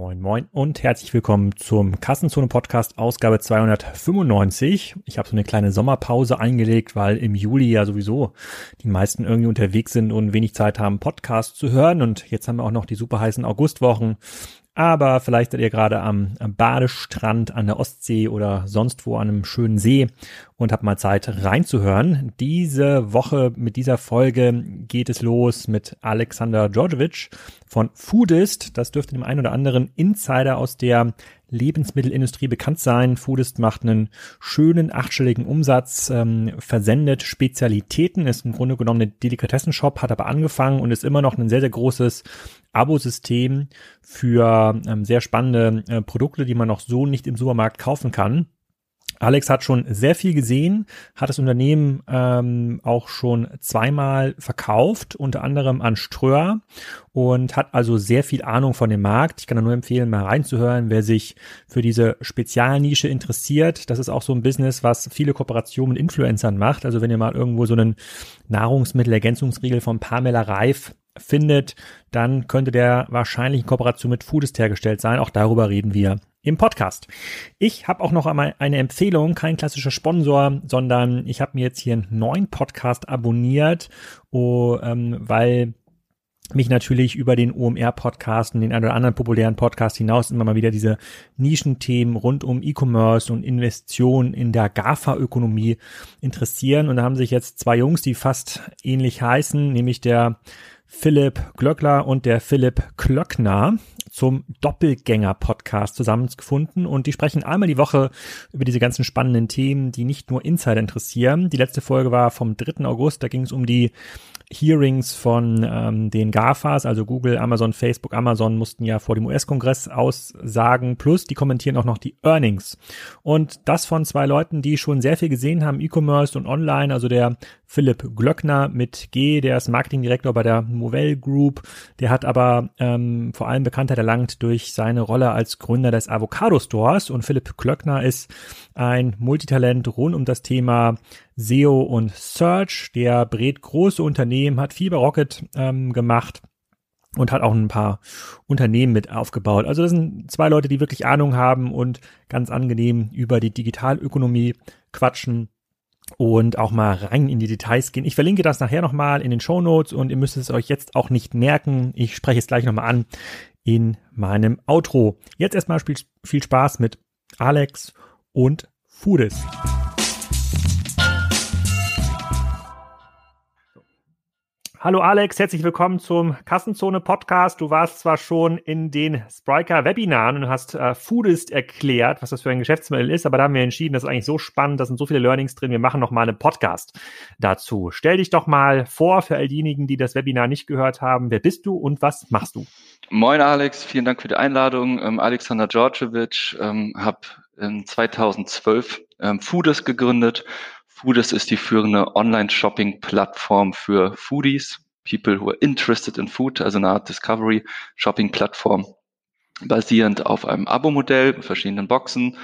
Moin, moin und herzlich willkommen zum Kassenzone Podcast Ausgabe 295. Ich habe so eine kleine Sommerpause eingelegt, weil im Juli ja sowieso die meisten irgendwie unterwegs sind und wenig Zeit haben, Podcasts zu hören. Und jetzt haben wir auch noch die super heißen Augustwochen. Aber vielleicht seid ihr gerade am, Badestrand an der Ostsee oder sonst wo an einem schönen See und habt mal Zeit reinzuhören. Diese Woche mit dieser Folge geht es los mit Alexander Djordjevic von Foodist. Das dürfte dem einen oder anderen Insider aus der Lebensmittelindustrie bekannt sein. Foodist macht einen schönen achtstelligen Umsatz, ähm, versendet Spezialitäten, ist im Grunde genommen ein Delikatessenshop, hat aber angefangen und ist immer noch ein sehr, sehr großes Abosystem für ähm, sehr spannende äh, Produkte, die man noch so nicht im Supermarkt kaufen kann. Alex hat schon sehr viel gesehen, hat das Unternehmen ähm, auch schon zweimal verkauft, unter anderem an Ströer und hat also sehr viel Ahnung von dem Markt. Ich kann da nur empfehlen, mal reinzuhören, wer sich für diese Spezialnische interessiert. Das ist auch so ein Business, was viele Kooperationen mit Influencern macht. Also wenn ihr mal irgendwo so einen Nahrungsmittelergänzungsriegel von Pamela Reif findet, dann könnte der wahrscheinlich in Kooperation mit Foodist hergestellt sein. Auch darüber reden wir im Podcast. Ich habe auch noch einmal eine Empfehlung, kein klassischer Sponsor, sondern ich habe mir jetzt hier einen neuen Podcast abonniert, oh, ähm, weil mich natürlich über den OMR-Podcast und den ein oder anderen populären Podcast hinaus immer mal wieder diese Nischenthemen rund um E-Commerce und Investitionen in der GAFA-Ökonomie interessieren. Und da haben sich jetzt zwei Jungs, die fast ähnlich heißen, nämlich der Philipp Glöckler und der Philipp Klöckner zum Doppelgänger-Podcast zusammengefunden und die sprechen einmal die Woche über diese ganzen spannenden Themen, die nicht nur Insider interessieren. Die letzte Folge war vom 3. August, da ging es um die Hearings von ähm, den GAFAs, also Google, Amazon, Facebook, Amazon mussten ja vor dem US-Kongress aussagen, plus die kommentieren auch noch die Earnings. Und das von zwei Leuten, die schon sehr viel gesehen haben, E-Commerce und Online, also der Philipp Glöckner mit G, der ist Marketingdirektor bei der Movell Group, der hat aber ähm, vor allem Bekanntheit erlangt durch seine Rolle als Gründer des Avocado Stores und Philipp Glöckner ist ein Multitalent rund um das Thema SEO und Search. Der berät große Unternehmen, hat Fiber Rocket ähm, gemacht und hat auch ein paar Unternehmen mit aufgebaut. Also das sind zwei Leute, die wirklich Ahnung haben und ganz angenehm über die Digitalökonomie quatschen und auch mal rein in die Details gehen. Ich verlinke das nachher nochmal in den Show Notes und ihr müsst es euch jetzt auch nicht merken. Ich spreche es gleich nochmal an in meinem Outro. Jetzt erstmal viel Spaß mit Alex und Foodist. Hallo Alex, herzlich willkommen zum Kassenzone Podcast. Du warst zwar schon in den Spriker Webinaren und hast äh, Foodist erklärt, was das für ein Geschäftsmodell ist, aber da haben wir entschieden, das ist eigentlich so spannend, da sind so viele Learnings drin, wir machen noch mal einen Podcast dazu. Stell dich doch mal vor für all diejenigen, die das Webinar nicht gehört haben. Wer bist du und was machst du? Moin Alex, vielen Dank für die Einladung. Ähm, Alexander Djordjevic, ähm, habe in 2012 ähm, Foodist gegründet Foodist ist die führende Online-Shopping-Plattform für Foodies, People who are interested in food, also eine Art Discovery-Shopping-Plattform, basierend auf einem Abo-Modell verschiedenen Boxen,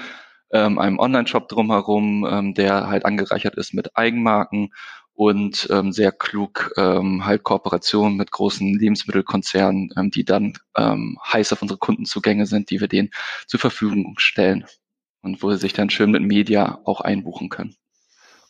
ähm, einem Online-Shop drumherum, ähm, der halt angereichert ist mit Eigenmarken und ähm, sehr klug ähm, halt Kooperationen mit großen Lebensmittelkonzernen, ähm, die dann ähm, heiß auf unsere Kundenzugänge sind, die wir denen zur Verfügung stellen und wo sie sich dann schön mit Media auch einbuchen können.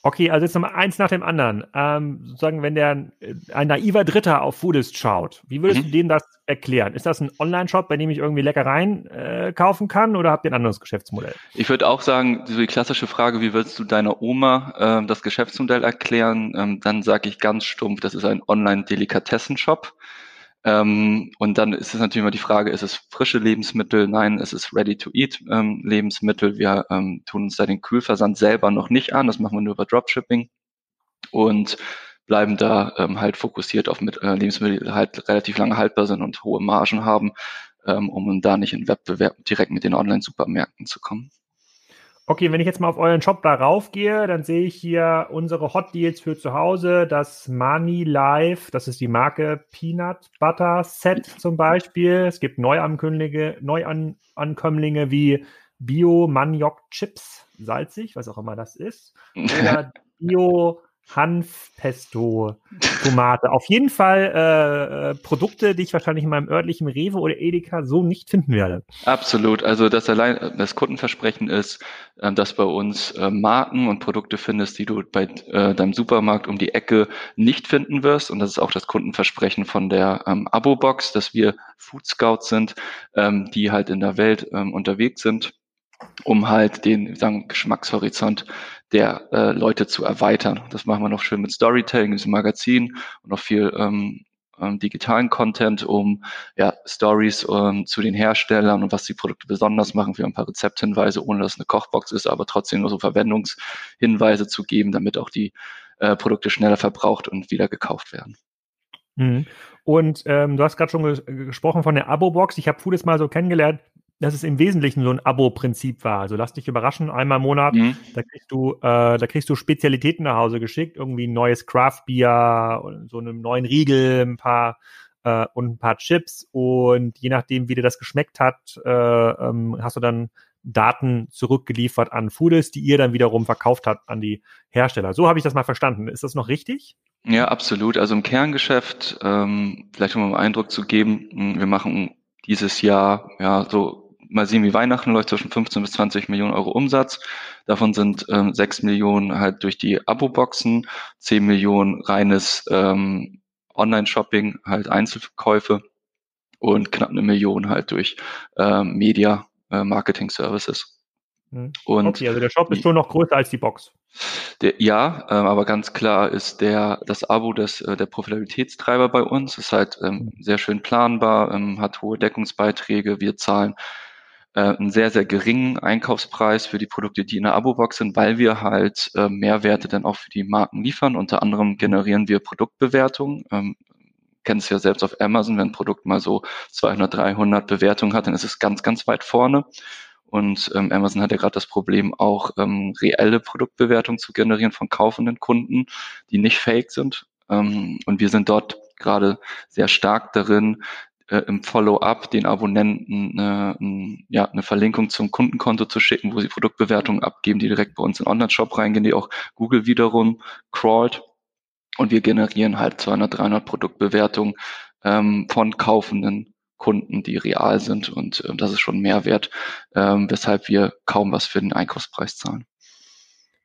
Okay, also jetzt nochmal eins nach dem anderen. Ähm, sozusagen, wenn der äh, ein naiver Dritter auf Foodist schaut, wie würdest mhm. du dem das erklären? Ist das ein Online-Shop, bei dem ich irgendwie Leckereien äh, kaufen kann oder habt ihr ein anderes Geschäftsmodell? Ich würde auch sagen, so die klassische Frage, wie würdest du deiner Oma äh, das Geschäftsmodell erklären? Ähm, dann sage ich ganz stumpf, das ist ein Online-Delikatessen-Shop. Ähm, und dann ist es natürlich immer die Frage, ist es frische Lebensmittel? Nein, es ist Ready-to-Eat ähm, Lebensmittel. Wir ähm, tun uns da den Kühlversand selber noch nicht an. Das machen wir nur über Dropshipping und bleiben da ähm, halt fokussiert auf mit, äh, Lebensmittel, die halt relativ lange haltbar sind und hohe Margen haben, ähm, um da nicht in Wettbewerb direkt mit den Online-Supermärkten zu kommen. Okay, wenn ich jetzt mal auf euren Shop darauf gehe, dann sehe ich hier unsere Hot Deals für zu Hause, das Money Life, das ist die Marke Peanut Butter Set zum Beispiel. Es gibt Neuankömmlinge, Neuankömmlinge wie Bio Maniok Chips, salzig, was auch immer das ist, oder Bio Hanf, Pesto, Tomate. Auf jeden Fall äh, äh, Produkte, die ich wahrscheinlich in meinem örtlichen Rewe oder Edeka so nicht finden werde. Absolut. Also das allein das Kundenversprechen ist, äh, dass bei uns äh, Marken und Produkte findest, die du bei äh, deinem Supermarkt um die Ecke nicht finden wirst. Und das ist auch das Kundenversprechen von der ähm, Abo-Box, dass wir Food Scouts sind, ähm, die halt in der Welt ähm, unterwegs sind um halt den sagen, Geschmackshorizont der äh, Leute zu erweitern. Das machen wir noch schön mit Storytelling, diesem Magazin und noch viel ähm, ähm, digitalen Content, um ja, Stories ähm, zu den Herstellern und was die Produkte besonders machen. Wir haben ein paar Rezepthinweise, ohne dass es eine Kochbox ist, aber trotzdem nur so Verwendungshinweise zu geben, damit auch die äh, Produkte schneller verbraucht und wieder gekauft werden. Mhm. Und ähm, du hast gerade schon ges gesprochen von der Abo-Box. Ich habe Foodist mal so kennengelernt dass es im Wesentlichen so ein Abo-Prinzip war. Also lass dich überraschen, einmal im Monat, mhm. da kriegst du, äh, da kriegst du Spezialitäten nach Hause geschickt, irgendwie ein neues Craft-Bier, so einen neuen Riegel, ein paar äh, und ein paar Chips und je nachdem, wie dir das geschmeckt hat, äh, ähm, hast du dann Daten zurückgeliefert an Foodist, die ihr dann wiederum verkauft habt an die Hersteller. So habe ich das mal verstanden. Ist das noch richtig? Ja, absolut. Also im Kerngeschäft, ähm, vielleicht um einen Eindruck zu geben, wir machen dieses Jahr ja so mal sehen, wie Weihnachten läuft, zwischen 15 bis 20 Millionen Euro Umsatz. Davon sind ähm, 6 Millionen halt durch die Abo-Boxen, 10 Millionen reines ähm, Online-Shopping, halt Einzelkäufe und knapp eine Million halt durch ähm, Media äh, Marketing Services. Mhm. Und okay, also der Shop ist schon noch größer als die Box. Der, ja, ähm, aber ganz klar ist der das Abo des, äh, der Profitabilitätstreiber bei uns. Ist halt ähm, mhm. sehr schön planbar, ähm, hat hohe Deckungsbeiträge. Wir zahlen einen sehr, sehr geringen Einkaufspreis für die Produkte, die in der Abo-Box sind, weil wir halt äh, Mehrwerte dann auch für die Marken liefern. Unter anderem generieren wir Produktbewertungen. Ähm, kennst ja selbst auf Amazon, wenn ein Produkt mal so 200, 300 Bewertungen hat, dann ist es ganz, ganz weit vorne. Und ähm, Amazon hat ja gerade das Problem, auch ähm, reelle Produktbewertungen zu generieren von kaufenden Kunden, die nicht fake sind. Ähm, und wir sind dort gerade sehr stark darin, äh, im Follow-up den Abonnenten äh, ja, eine Verlinkung zum Kundenkonto zu schicken, wo sie Produktbewertungen abgeben, die direkt bei uns in Online-Shop reingehen, die auch Google wiederum crawlt. Und wir generieren halt 200, 300 Produktbewertungen ähm, von kaufenden Kunden, die real sind. Und äh, das ist schon Mehrwert, ähm, weshalb wir kaum was für den Einkaufspreis zahlen.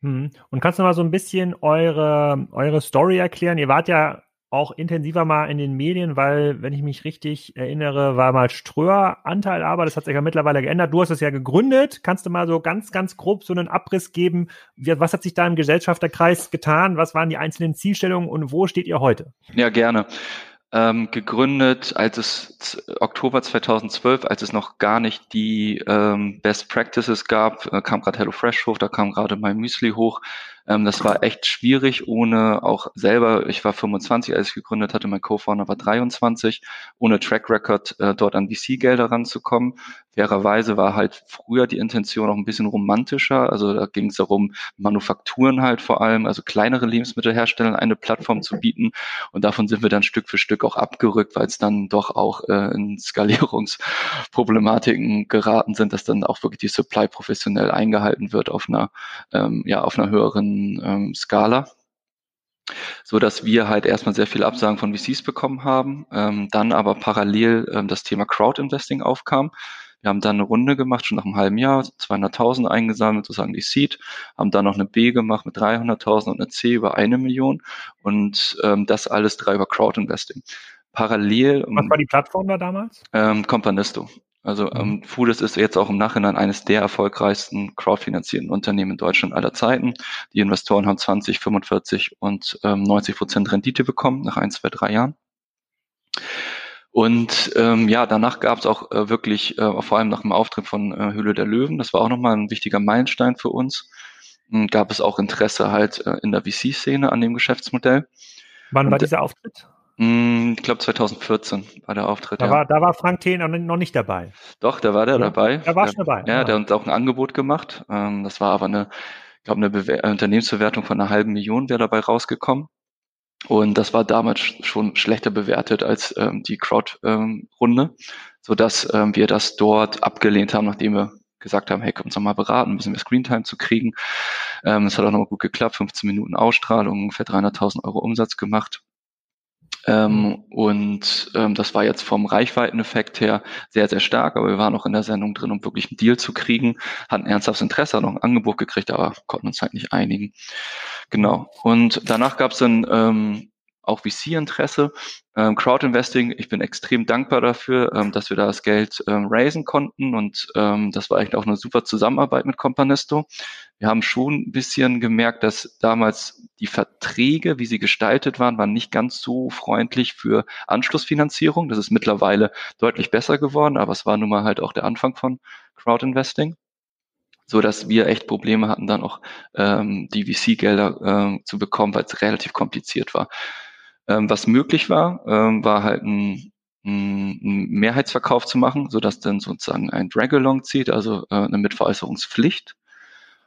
Hm. Und kannst du mal so ein bisschen eure, eure Story erklären? Ihr wart ja auch intensiver mal in den Medien, weil, wenn ich mich richtig erinnere, war mal Ströer Anteil, aber das hat sich ja mittlerweile geändert. Du hast es ja gegründet. Kannst du mal so ganz, ganz grob so einen Abriss geben? Was hat sich da im Gesellschafterkreis getan? Was waren die einzelnen Zielstellungen und wo steht ihr heute? Ja, gerne ähm, gegründet, als es Oktober 2012, als es noch gar nicht die ähm, Best Practices gab, äh, kam gerade HelloFresh hoch, da kam gerade mein Müsli hoch. Ähm, das war echt schwierig, ohne auch selber, ich war 25, als ich gegründet hatte, mein Co-Founder war 23, ohne Track Record äh, dort an VC-Gelder ranzukommen. Fairerweise war halt früher die Intention auch ein bisschen romantischer. Also da ging es darum, Manufakturen halt vor allem, also kleinere Lebensmittelhersteller eine Plattform zu bieten. Und davon sind wir dann Stück für Stück auch abgerückt, weil es dann doch auch äh, in Skalierungsproblematiken geraten sind, dass dann auch wirklich die Supply professionell eingehalten wird auf einer, ähm, ja, auf einer höheren ähm, Skala so dass wir halt erstmal sehr viele Absagen von VCs bekommen haben, ähm, dann aber parallel ähm, das Thema Crowd-Investing aufkam. Wir haben dann eine Runde gemacht, schon nach einem halben Jahr, 200.000 eingesammelt, sozusagen die Seed, haben dann noch eine B gemacht mit 300.000 und eine C über eine Million und ähm, das alles drei über Crowd-Investing. Parallel. Was war die Plattform da damals? Ähm, Companisto. Also mhm. ähm, Foodist ist jetzt auch im Nachhinein eines der erfolgreichsten crowdfinanzierten Unternehmen in Deutschland aller Zeiten. Die Investoren haben 20, 45 und ähm, 90 Prozent Rendite bekommen nach ein, zwei, drei Jahren. Und ähm, ja, danach gab es auch äh, wirklich, äh, vor allem nach dem Auftritt von äh, Höhle der Löwen, das war auch nochmal ein wichtiger Meilenstein für uns, hm, gab es auch Interesse halt äh, in der VC-Szene an dem Geschäftsmodell. Wann Und, war dieser Auftritt? Mh, hm, ich glaube 2014 war der Auftritt. Da, ja. war, da war Frank Thien noch nicht dabei. Doch, da war der ja, dabei. Da war schon dabei. Ja, ja, der hat uns auch ein Angebot gemacht. Ähm, das war aber eine, ich glaube, eine Bewer Unternehmensbewertung von einer halben Million wäre dabei rausgekommen. Und das war damals schon schlechter bewertet als ähm, die Crowd-Runde, ähm, so dass ähm, wir das dort abgelehnt haben, nachdem wir gesagt haben, hey, komm uns noch mal beraten, ein bisschen mehr Screentime zu kriegen. Ähm, es hat auch nochmal gut geklappt, 15 Minuten Ausstrahlung, ungefähr 300.000 Euro Umsatz gemacht. Ähm, mhm. und ähm, das war jetzt vom Reichweiteneffekt her sehr, sehr stark, aber wir waren auch in der Sendung drin, um wirklich einen Deal zu kriegen, hatten ernsthaftes Interesse, noch ein Angebot gekriegt, aber konnten uns halt nicht einigen. Genau. Und danach gab es dann ähm, auch VC-Interesse. Ähm, Crowdinvesting, ich bin extrem dankbar dafür, ähm, dass wir da das Geld ähm, raisen konnten und ähm, das war eigentlich auch eine super Zusammenarbeit mit Companisto. Wir haben schon ein bisschen gemerkt, dass damals die Verträge, wie sie gestaltet waren, waren nicht ganz so freundlich für Anschlussfinanzierung. Das ist mittlerweile deutlich besser geworden, aber es war nun mal halt auch der Anfang von Crowdinvesting so dass wir echt Probleme hatten, dann auch ähm, die VC-Gelder äh, zu bekommen, weil es relativ kompliziert war. Ähm, was möglich war, ähm, war halt ein, ein Mehrheitsverkauf zu machen, so dass dann sozusagen ein Drag-along zieht, also äh, eine Mitveräußerungspflicht.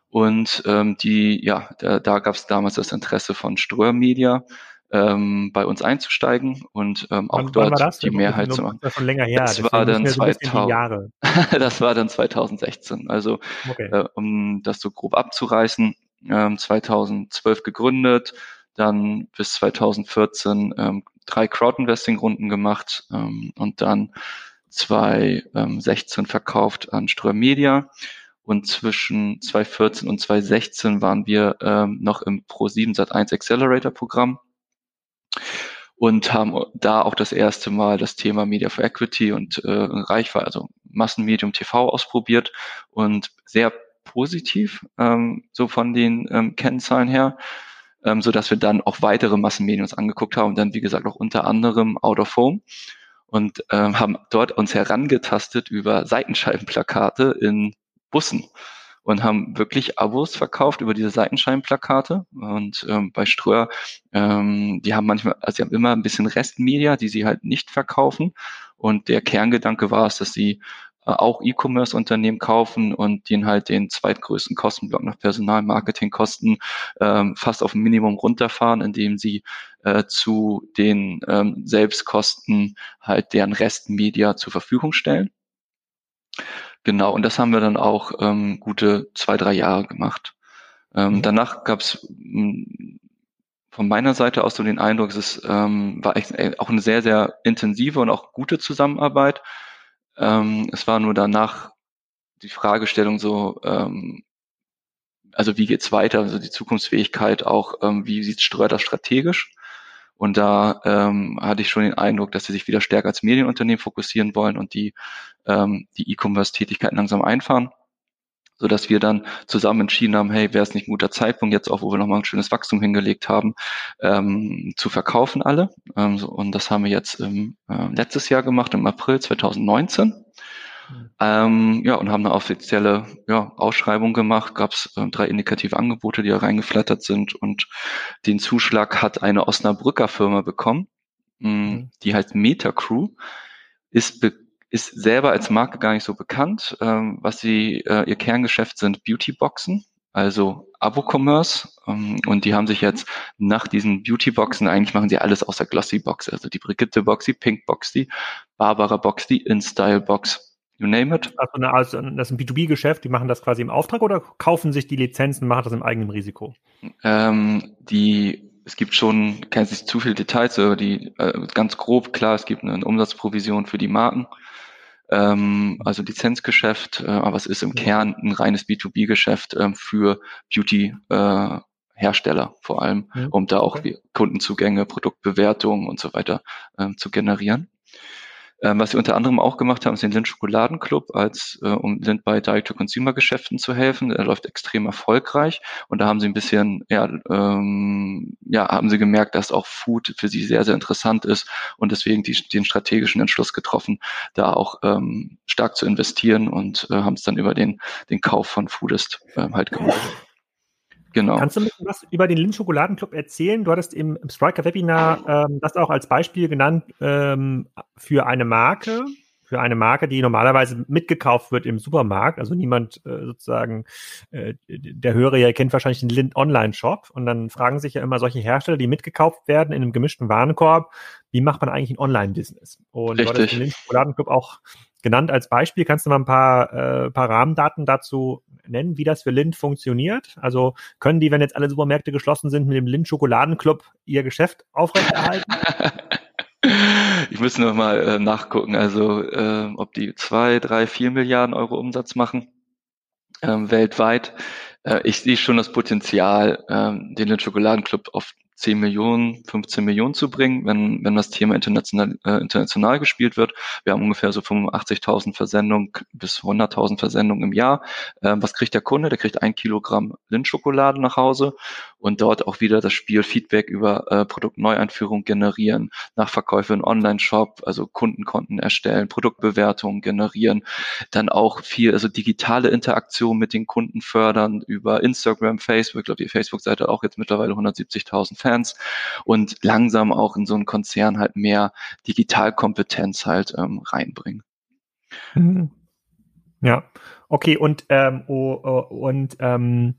Und ähm, die, ja, da, da gab es damals das Interesse von Ströer Media, ähm, bei uns einzusteigen und ähm, auch wann, dort wann die Mehrheit zu machen. Das, das war dann 2000, das war dann 2016. Also okay. äh, um das so grob abzureißen, ähm, 2012 gegründet, dann bis 2014 ähm, drei Crowdinvesting-Runden gemacht ähm, und dann 2016 ähm, verkauft an Ström Media. Und zwischen 2014 und 2016 waren wir ähm, noch im Pro7 Sat1 Accelerator Programm und haben da auch das erste Mal das Thema Media for Equity und äh, Reichweite, also Massenmedium TV ausprobiert und sehr positiv, ähm, so von den ähm, Kennzahlen her ähm, so dass wir dann auch weitere Massenmedien uns angeguckt haben dann, wie gesagt, auch unter anderem Out of Home und ähm, haben dort uns herangetastet über Seitenscheibenplakate in Bussen und haben wirklich Abos verkauft über diese Seitenscheibenplakate. Und ähm, bei Ströer, ähm, die haben manchmal, also sie haben immer ein bisschen Restmedia, die sie halt nicht verkaufen. Und der Kerngedanke war es, dass sie auch E-Commerce-Unternehmen kaufen und den halt den zweitgrößten Kostenblock nach Personalmarketingkosten ähm, fast auf ein Minimum runterfahren, indem sie äh, zu den ähm, Selbstkosten halt deren Restmedia zur Verfügung stellen. Genau, und das haben wir dann auch ähm, gute zwei, drei Jahre gemacht. Ähm, mhm. Danach gab es hm, von meiner Seite aus so den Eindruck, es ist, ähm, war echt äh, auch eine sehr, sehr intensive und auch gute Zusammenarbeit. Ähm, es war nur danach die Fragestellung so, ähm, also wie geht's weiter, also die Zukunftsfähigkeit auch, ähm, wie sieht das strategisch? Und da ähm, hatte ich schon den Eindruck, dass sie sich wieder stärker als Medienunternehmen fokussieren wollen und die ähm, die E-Commerce-Tätigkeiten langsam einfahren so dass wir dann zusammen entschieden haben, hey, wäre es nicht ein guter Zeitpunkt, jetzt auch, wo wir nochmal ein schönes Wachstum hingelegt haben, ähm, zu verkaufen alle. Ähm, so, und das haben wir jetzt im, äh, letztes Jahr gemacht, im April 2019. Mhm. Ähm, ja, und haben eine offizielle ja, Ausschreibung gemacht, gab es äh, drei indikative Angebote, die da reingeflattert sind und den Zuschlag hat eine Osnabrücker Firma bekommen, mh, mhm. die heißt Metacrew, ist be ist selber als Marke gar nicht so bekannt. Ähm, was sie, äh, ihr Kerngeschäft sind Beautyboxen, also Abo-Commerce. Ähm, und die haben sich jetzt nach diesen Beautyboxen, eigentlich machen sie alles außer Glossy-Box, also die Brigitte-Box, die Pink-Box, die Barbara-Box, die InStyle-Box. You name it. Also, eine, also das ist ein B2B-Geschäft, die machen das quasi im Auftrag oder kaufen sich die Lizenzen, machen das im eigenen Risiko? Ähm, die es gibt schon, kann sich zu viele Details, aber die äh, ganz grob klar, es gibt eine Umsatzprovision für die Marken ähm, also Lizenzgeschäft, äh, aber es ist im Kern ein reines B2B-Geschäft ähm, für Beauty-Hersteller äh, vor allem, um da auch okay. Kundenzugänge, Produktbewertungen und so weiter ähm, zu generieren. Ähm, was wir unter anderem auch gemacht haben, ist den Lind Schokoladenclub, als äh, um Lind bei Direct-to-Consumer-Geschäften zu helfen. Der läuft extrem erfolgreich und da haben sie ein bisschen, ja, ähm, ja, haben sie gemerkt, dass auch Food für sie sehr, sehr interessant ist und deswegen die, den strategischen Entschluss getroffen, da auch ähm, stark zu investieren und äh, haben es dann über den, den Kauf von Foodist äh, halt gemacht. Genau. Kannst du ein bisschen was über den Lind Schokoladenclub erzählen? Du hattest im, im Striker Webinar ähm, das auch als Beispiel genannt ähm, für eine Marke, für eine Marke, die normalerweise mitgekauft wird im Supermarkt. Also niemand äh, sozusagen, äh, der Hörer ja kennt wahrscheinlich den Lind Online-Shop und dann fragen sich ja immer solche Hersteller, die mitgekauft werden in einem gemischten Warenkorb, wie macht man eigentlich ein Online-Business? Und Richtig. du hattest den Lind Schokoladenclub auch genannt als Beispiel. Kannst du mal ein paar, äh, paar Rahmendaten dazu nennen, wie das für Lind funktioniert? Also können die, wenn jetzt alle Supermärkte geschlossen sind, mit dem Lind Schokoladenclub ihr Geschäft aufrechterhalten? Ich muss noch mal äh, nachgucken, also äh, ob die zwei, drei, vier Milliarden Euro Umsatz machen ähm, weltweit. Äh, ich sehe schon das Potenzial, ähm, den Schokoladenclub auf 10 Millionen, 15 Millionen zu bringen, wenn, wenn das Thema international, äh, international gespielt wird. Wir haben ungefähr so 85.000 Versendungen bis 100.000 Versendungen im Jahr. Ähm, was kriegt der Kunde? Der kriegt ein Kilogramm Lindschokolade nach Hause und dort auch wieder das Spiel Feedback über äh, Produktneueinführung generieren, Nachverkäufe in Online-Shop, also Kundenkonten erstellen, Produktbewertungen generieren, dann auch viel, also digitale Interaktion mit den Kunden fördern über Instagram, Facebook, ich glaube, die Facebook-Seite auch jetzt mittlerweile 170.000 Fans und langsam auch in so einen Konzern halt mehr Digitalkompetenz halt ähm, reinbringen. Mhm. Ja, okay, und, ähm, oh, oh, und ähm,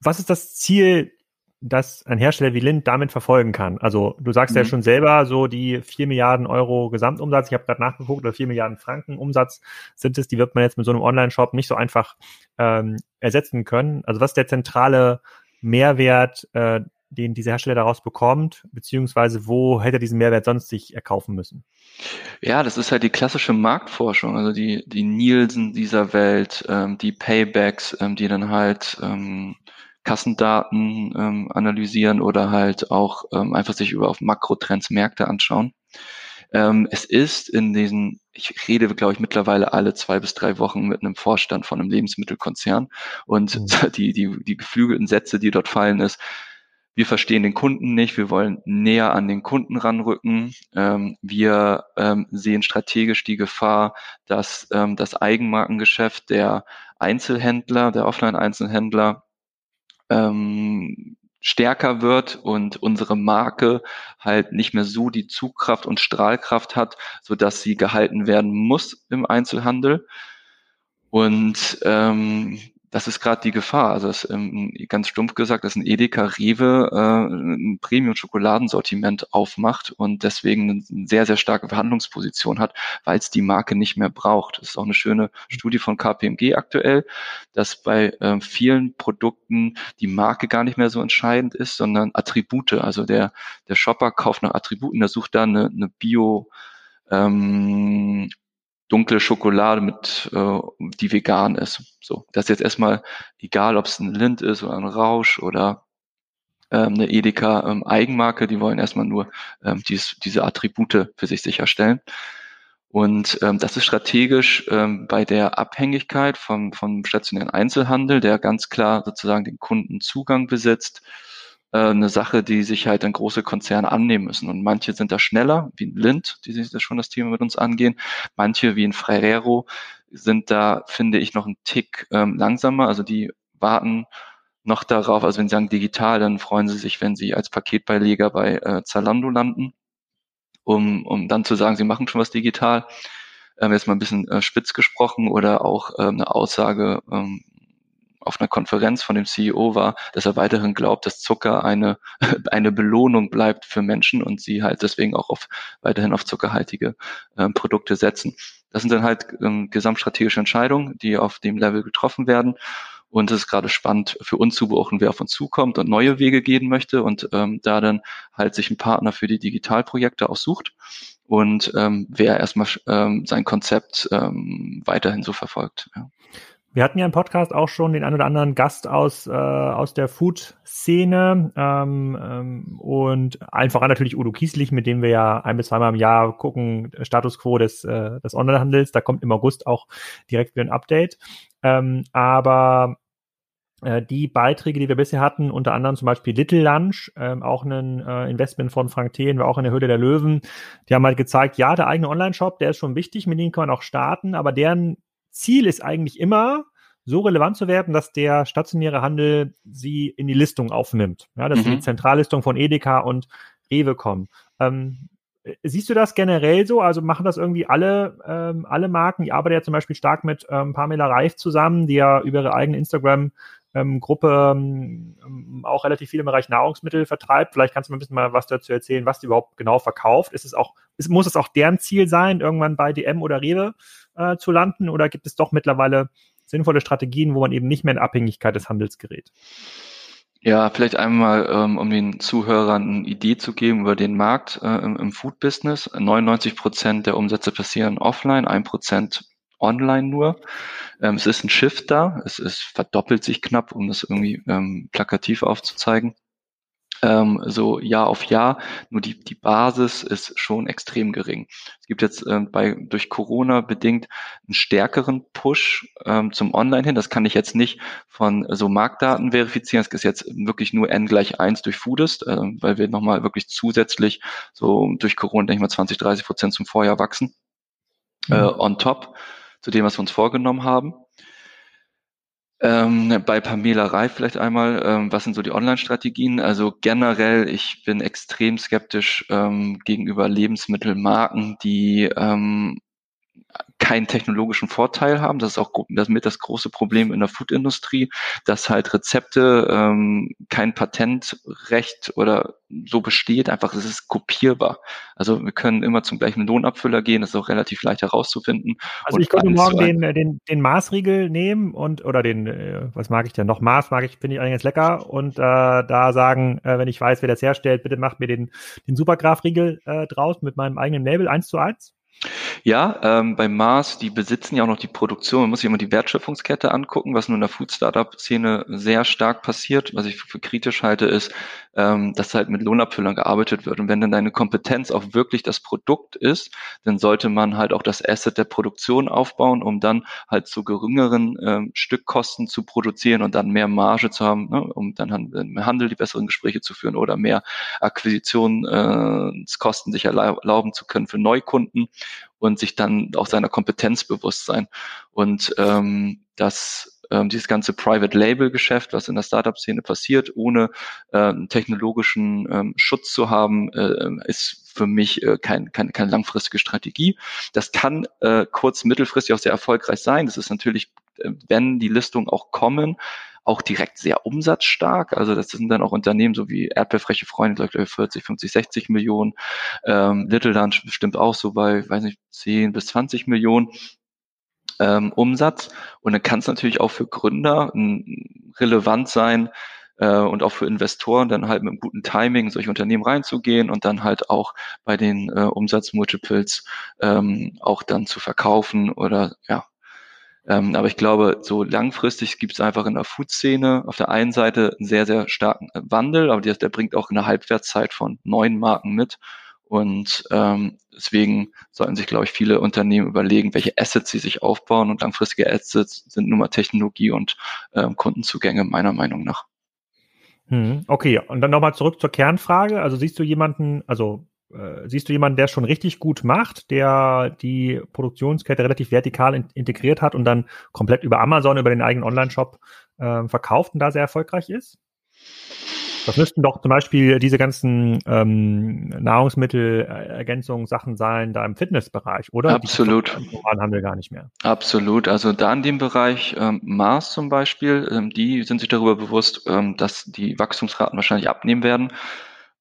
was ist das Ziel, das ein Hersteller wie Lind damit verfolgen kann? Also du sagst mhm. ja schon selber, so die vier Milliarden Euro Gesamtumsatz, ich habe gerade nachgeguckt, oder vier Milliarden Franken Umsatz sind es, die wird man jetzt mit so einem Online-Shop nicht so einfach ähm, ersetzen können. Also was ist der zentrale Mehrwert, äh, den dieser Hersteller daraus bekommt, beziehungsweise wo hätte er diesen Mehrwert sonst sich erkaufen müssen? Ja, das ist halt die klassische Marktforschung, also die, die Nielsen dieser Welt, ähm, die Paybacks, ähm, die dann halt ähm, Kassendaten ähm, analysieren oder halt auch ähm, einfach sich über auf Makrotrends Märkte anschauen. Ähm, es ist in diesen, ich rede, glaube ich, mittlerweile alle zwei bis drei Wochen mit einem Vorstand von einem Lebensmittelkonzern und mhm. die, die, die geflügelten Sätze, die dort fallen, ist, wir verstehen den Kunden nicht, wir wollen näher an den Kunden ranrücken. Ähm, wir ähm, sehen strategisch die Gefahr, dass ähm, das Eigenmarkengeschäft der Einzelhändler, der Offline-Einzelhändler ähm, stärker wird und unsere Marke halt nicht mehr so die Zugkraft und Strahlkraft hat, so dass sie gehalten werden muss im Einzelhandel. Und ähm, das ist gerade die Gefahr. Also das, ähm, ganz stumpf gesagt, dass ein Edeka Rewe äh, ein Premium-Schokoladensortiment aufmacht und deswegen eine sehr, sehr starke Verhandlungsposition hat, weil es die Marke nicht mehr braucht. Das ist auch eine schöne Studie von KPMG aktuell, dass bei äh, vielen Produkten die Marke gar nicht mehr so entscheidend ist, sondern Attribute. Also der, der Shopper kauft nach Attributen, der sucht da eine, eine Bio- ähm, dunkle Schokolade mit, äh, die vegan ist. So, das ist jetzt erstmal egal, ob es ein Lind ist oder ein Rausch oder ähm, eine Edeka ähm, Eigenmarke, die wollen erstmal nur ähm, dies, diese Attribute für sich sicherstellen. Und ähm, das ist strategisch ähm, bei der Abhängigkeit vom, vom stationären Einzelhandel, der ganz klar sozusagen den Kundenzugang besitzt, äh, eine Sache, die sich halt dann große Konzerne annehmen müssen. Und manche sind da schneller, wie ein Lind, die sich da schon das Thema mit uns angehen. Manche, wie ein Ferrero, sind da, finde ich, noch ein Tick ähm, langsamer. Also die warten noch darauf, also wenn sie sagen digital, dann freuen sie sich, wenn sie als Paketbeileger bei äh, Zalando landen, um, um dann zu sagen, sie machen schon was digital. Ähm, jetzt mal ein bisschen äh, spitz gesprochen oder auch äh, eine Aussage, ähm, auf einer Konferenz von dem CEO war, dass er weiterhin glaubt, dass Zucker eine, eine Belohnung bleibt für Menschen und sie halt deswegen auch auf, weiterhin auf zuckerhaltige ähm, Produkte setzen. Das sind dann halt ähm, gesamtstrategische Entscheidungen, die auf dem Level getroffen werden. Und es ist gerade spannend für uns zu beobachten, wer auf uns zukommt und neue Wege gehen möchte und ähm, da dann halt sich ein Partner für die Digitalprojekte aussucht und ähm, wer erstmal ähm, sein Konzept ähm, weiterhin so verfolgt. Ja. Wir hatten ja im Podcast auch schon den ein oder anderen Gast aus, äh, aus der Food-Szene ähm, ähm, und einfach natürlich Udo Kieslich, mit dem wir ja ein bis zweimal im Jahr gucken, Status Quo des, äh, des Onlinehandels. Da kommt im August auch direkt wieder ein Update. Ähm, aber äh, die Beiträge, die wir bisher hatten, unter anderem zum Beispiel Little Lunch, ähm, auch ein äh, Investment von Frank Thelen, war auch in der Höhle der Löwen, die haben halt gezeigt, ja, der eigene Online-Shop, der ist schon wichtig, mit dem kann man auch starten, aber deren Ziel ist eigentlich immer, so relevant zu werden, dass der stationäre Handel sie in die Listung aufnimmt. Ja, dass mhm. die Zentrallistung von Edeka und Rewe kommen. Ähm, siehst du das generell so? Also machen das irgendwie alle, ähm, alle Marken? Ich arbeite ja zum Beispiel stark mit ähm, Pamela Reif zusammen, die ja über ihre eigene Instagram ähm, Gruppe ähm, auch relativ viel im Bereich Nahrungsmittel vertreibt. Vielleicht kannst du mal ein bisschen mal was dazu erzählen, was die überhaupt genau verkauft. Ist es auch, ist, muss es auch deren Ziel sein, irgendwann bei DM oder Rewe äh, zu landen? Oder gibt es doch mittlerweile sinnvolle Strategien, wo man eben nicht mehr in Abhängigkeit des Handels gerät? Ja, vielleicht einmal, ähm, um den Zuhörern eine Idee zu geben über den Markt äh, im, Food-Business. 99 Prozent der Umsätze passieren offline, ein Prozent online nur. Ähm, es ist ein Shift da, es, es verdoppelt sich knapp, um das irgendwie ähm, plakativ aufzuzeigen. Ähm, so Jahr auf Jahr, nur die, die Basis ist schon extrem gering. Es gibt jetzt ähm, bei durch Corona bedingt einen stärkeren Push ähm, zum Online hin. Das kann ich jetzt nicht von so Marktdaten verifizieren. Es ist jetzt wirklich nur n gleich eins durch Foodist, äh, weil wir nochmal wirklich zusätzlich so durch Corona, denke ich mal, 20, 30 Prozent zum Vorjahr wachsen. Äh, mhm. Äh, on top zu dem, was wir uns vorgenommen haben. Ähm, bei Pamela Reif vielleicht einmal, ähm, was sind so die Online-Strategien? Also generell, ich bin extrem skeptisch ähm, gegenüber Lebensmittelmarken, die ähm, keinen technologischen Vorteil haben. Das ist auch das mit das große Problem in der Foodindustrie, dass halt Rezepte ähm, kein Patentrecht oder so besteht. Einfach, es ist kopierbar. Also wir können immer zum gleichen Lohnabfüller gehen. Das ist auch relativ leicht herauszufinden. Also ich könnte morgen den, den, den Maßriegel nehmen und oder den, äh, was mag ich denn noch? Maß mag ich, finde ich eigentlich ganz lecker und äh, da sagen, äh, wenn ich weiß, wer das herstellt, bitte macht mir den, den Supergraph-Riegel äh, draus mit meinem eigenen Label eins zu eins. Ja, ähm, bei Mars, die besitzen ja auch noch die Produktion. Man muss sich immer die Wertschöpfungskette angucken, was nur in der Food-Startup-Szene sehr stark passiert. Was ich für, kritisch halte, ist, ähm, dass halt mit Lohnabfüllern gearbeitet wird. Und wenn dann deine Kompetenz auch wirklich das Produkt ist, dann sollte man halt auch das Asset der Produktion aufbauen, um dann halt zu geringeren ähm, Stückkosten zu produzieren und dann mehr Marge zu haben, ne, um dann im Handel die besseren Gespräche zu führen oder mehr Akquisitionskosten sich erlauben zu können für Neukunden und sich dann auch seiner Kompetenz bewusst sein. Und ähm, das ähm, dieses ganze Private Label Geschäft, was in der Startup-Szene passiert, ohne äh, technologischen ähm, Schutz zu haben, äh, ist für mich äh, kein, kein, keine langfristige Strategie. Das kann äh, kurz-, mittelfristig auch sehr erfolgreich sein. Das ist natürlich, äh, wenn die Listungen auch kommen, auch direkt sehr umsatzstark. Also das sind dann auch Unternehmen so wie Erdbeerfreche Freunde, glaube ich, 40, 50, 60 Millionen. Ähm, Little Lunch bestimmt auch so bei, weiß nicht, 10 bis 20 Millionen ähm, Umsatz. Und dann kann es natürlich auch für Gründer m, relevant sein, äh, und auch für Investoren dann halt mit einem guten Timing solche Unternehmen reinzugehen und dann halt auch bei den äh, Umsatzmultiples ähm, auch dann zu verkaufen oder ja, ähm, aber ich glaube, so langfristig gibt es einfach in der Food-Szene auf der einen Seite einen sehr, sehr starken Wandel, aber der, der bringt auch eine Halbwertszeit von neun Marken mit. Und ähm, deswegen sollten sich, glaube ich, viele Unternehmen überlegen, welche Assets sie sich aufbauen. Und langfristige Assets sind nun mal Technologie und ähm, Kundenzugänge, meiner Meinung nach. Hm, okay, und dann nochmal zurück zur Kernfrage. Also siehst du jemanden, also äh, siehst du jemanden, der schon richtig gut macht, der die Produktionskette relativ vertikal in integriert hat und dann komplett über Amazon, über den eigenen Online-Shop äh, verkauft und da sehr erfolgreich ist? Das müssten doch zum Beispiel diese ganzen ähm, Nahrungsmittelergänzungen Sachen sein, da im Fitnessbereich, oder? Absolut. Die normalen Handel gar nicht mehr. Absolut. Also da in dem Bereich ähm, Mars zum Beispiel, ähm, die sind sich darüber bewusst, ähm, dass die Wachstumsraten wahrscheinlich abnehmen werden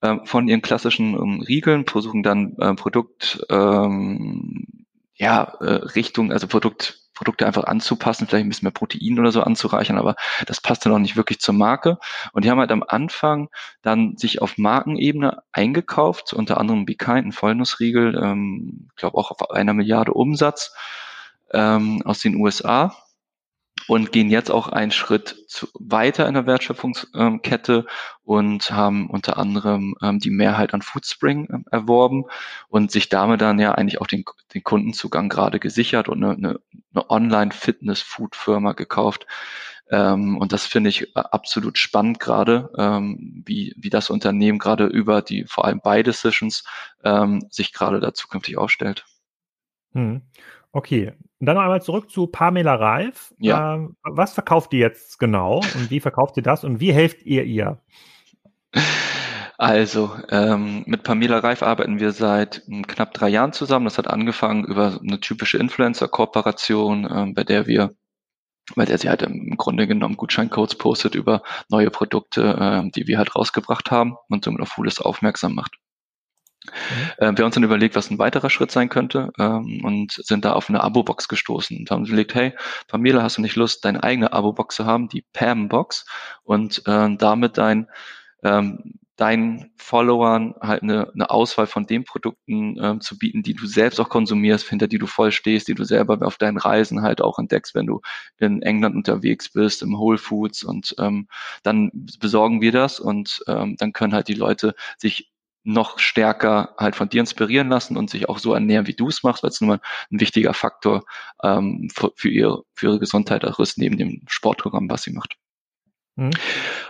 ähm, von ihren klassischen ähm, Riegeln, versuchen dann äh, Produkt ähm, ja, äh, Richtung, also Produkt Produkte einfach anzupassen, vielleicht ein bisschen mehr Protein oder so anzureichern, aber das passt dann auch nicht wirklich zur Marke. Und die haben halt am Anfang dann sich auf Markenebene eingekauft, unter anderem Be Kind, ein Vollnussriegel, ähm, glaube auch auf einer Milliarde Umsatz ähm, aus den USA und gehen jetzt auch einen Schritt zu, weiter in der Wertschöpfungskette und haben unter anderem ähm, die Mehrheit an Foodspring ähm, erworben und sich damit dann ja eigentlich auch den, den Kundenzugang gerade gesichert und eine, eine, Online-Fitness-Food-Firma gekauft. Ähm, und das finde ich äh, absolut spannend gerade, ähm, wie, wie das Unternehmen gerade über die vor allem Buy Decisions ähm, sich gerade da zukünftig aufstellt. Hm. Okay, und dann noch einmal zurück zu Pamela Reif. Ja. Ähm, was verkauft ihr jetzt genau und wie verkauft ihr das und wie helft ihr ihr? Also, ähm, mit Pamela Reif arbeiten wir seit ähm, knapp drei Jahren zusammen. Das hat angefangen über eine typische Influencer-Kooperation, ähm, bei der wir bei der sie halt im Grunde genommen Gutscheincodes postet über neue Produkte, ähm, die wir halt rausgebracht haben und somit auf Foolis aufmerksam macht. Mhm. Äh, wir haben uns dann überlegt, was ein weiterer Schritt sein könnte ähm, und sind da auf eine Abo-Box gestoßen und haben überlegt, hey, Pamela, hast du nicht Lust, deine eigene Abo-Box zu haben, die Pam-Box und äh, damit dein ähm, deinen Followern halt eine, eine Auswahl von den Produkten ähm, zu bieten, die du selbst auch konsumierst, hinter die du voll stehst, die du selber auf deinen Reisen halt auch entdeckst, wenn du in England unterwegs bist, im Whole Foods und ähm, dann besorgen wir das und ähm, dann können halt die Leute sich noch stärker halt von dir inspirieren lassen und sich auch so ernähren, wie du es machst, weil es nun mal ein wichtiger Faktor ähm, für, für, ihre, für ihre Gesundheit auch ist, neben dem Sportprogramm, was sie macht. Mhm.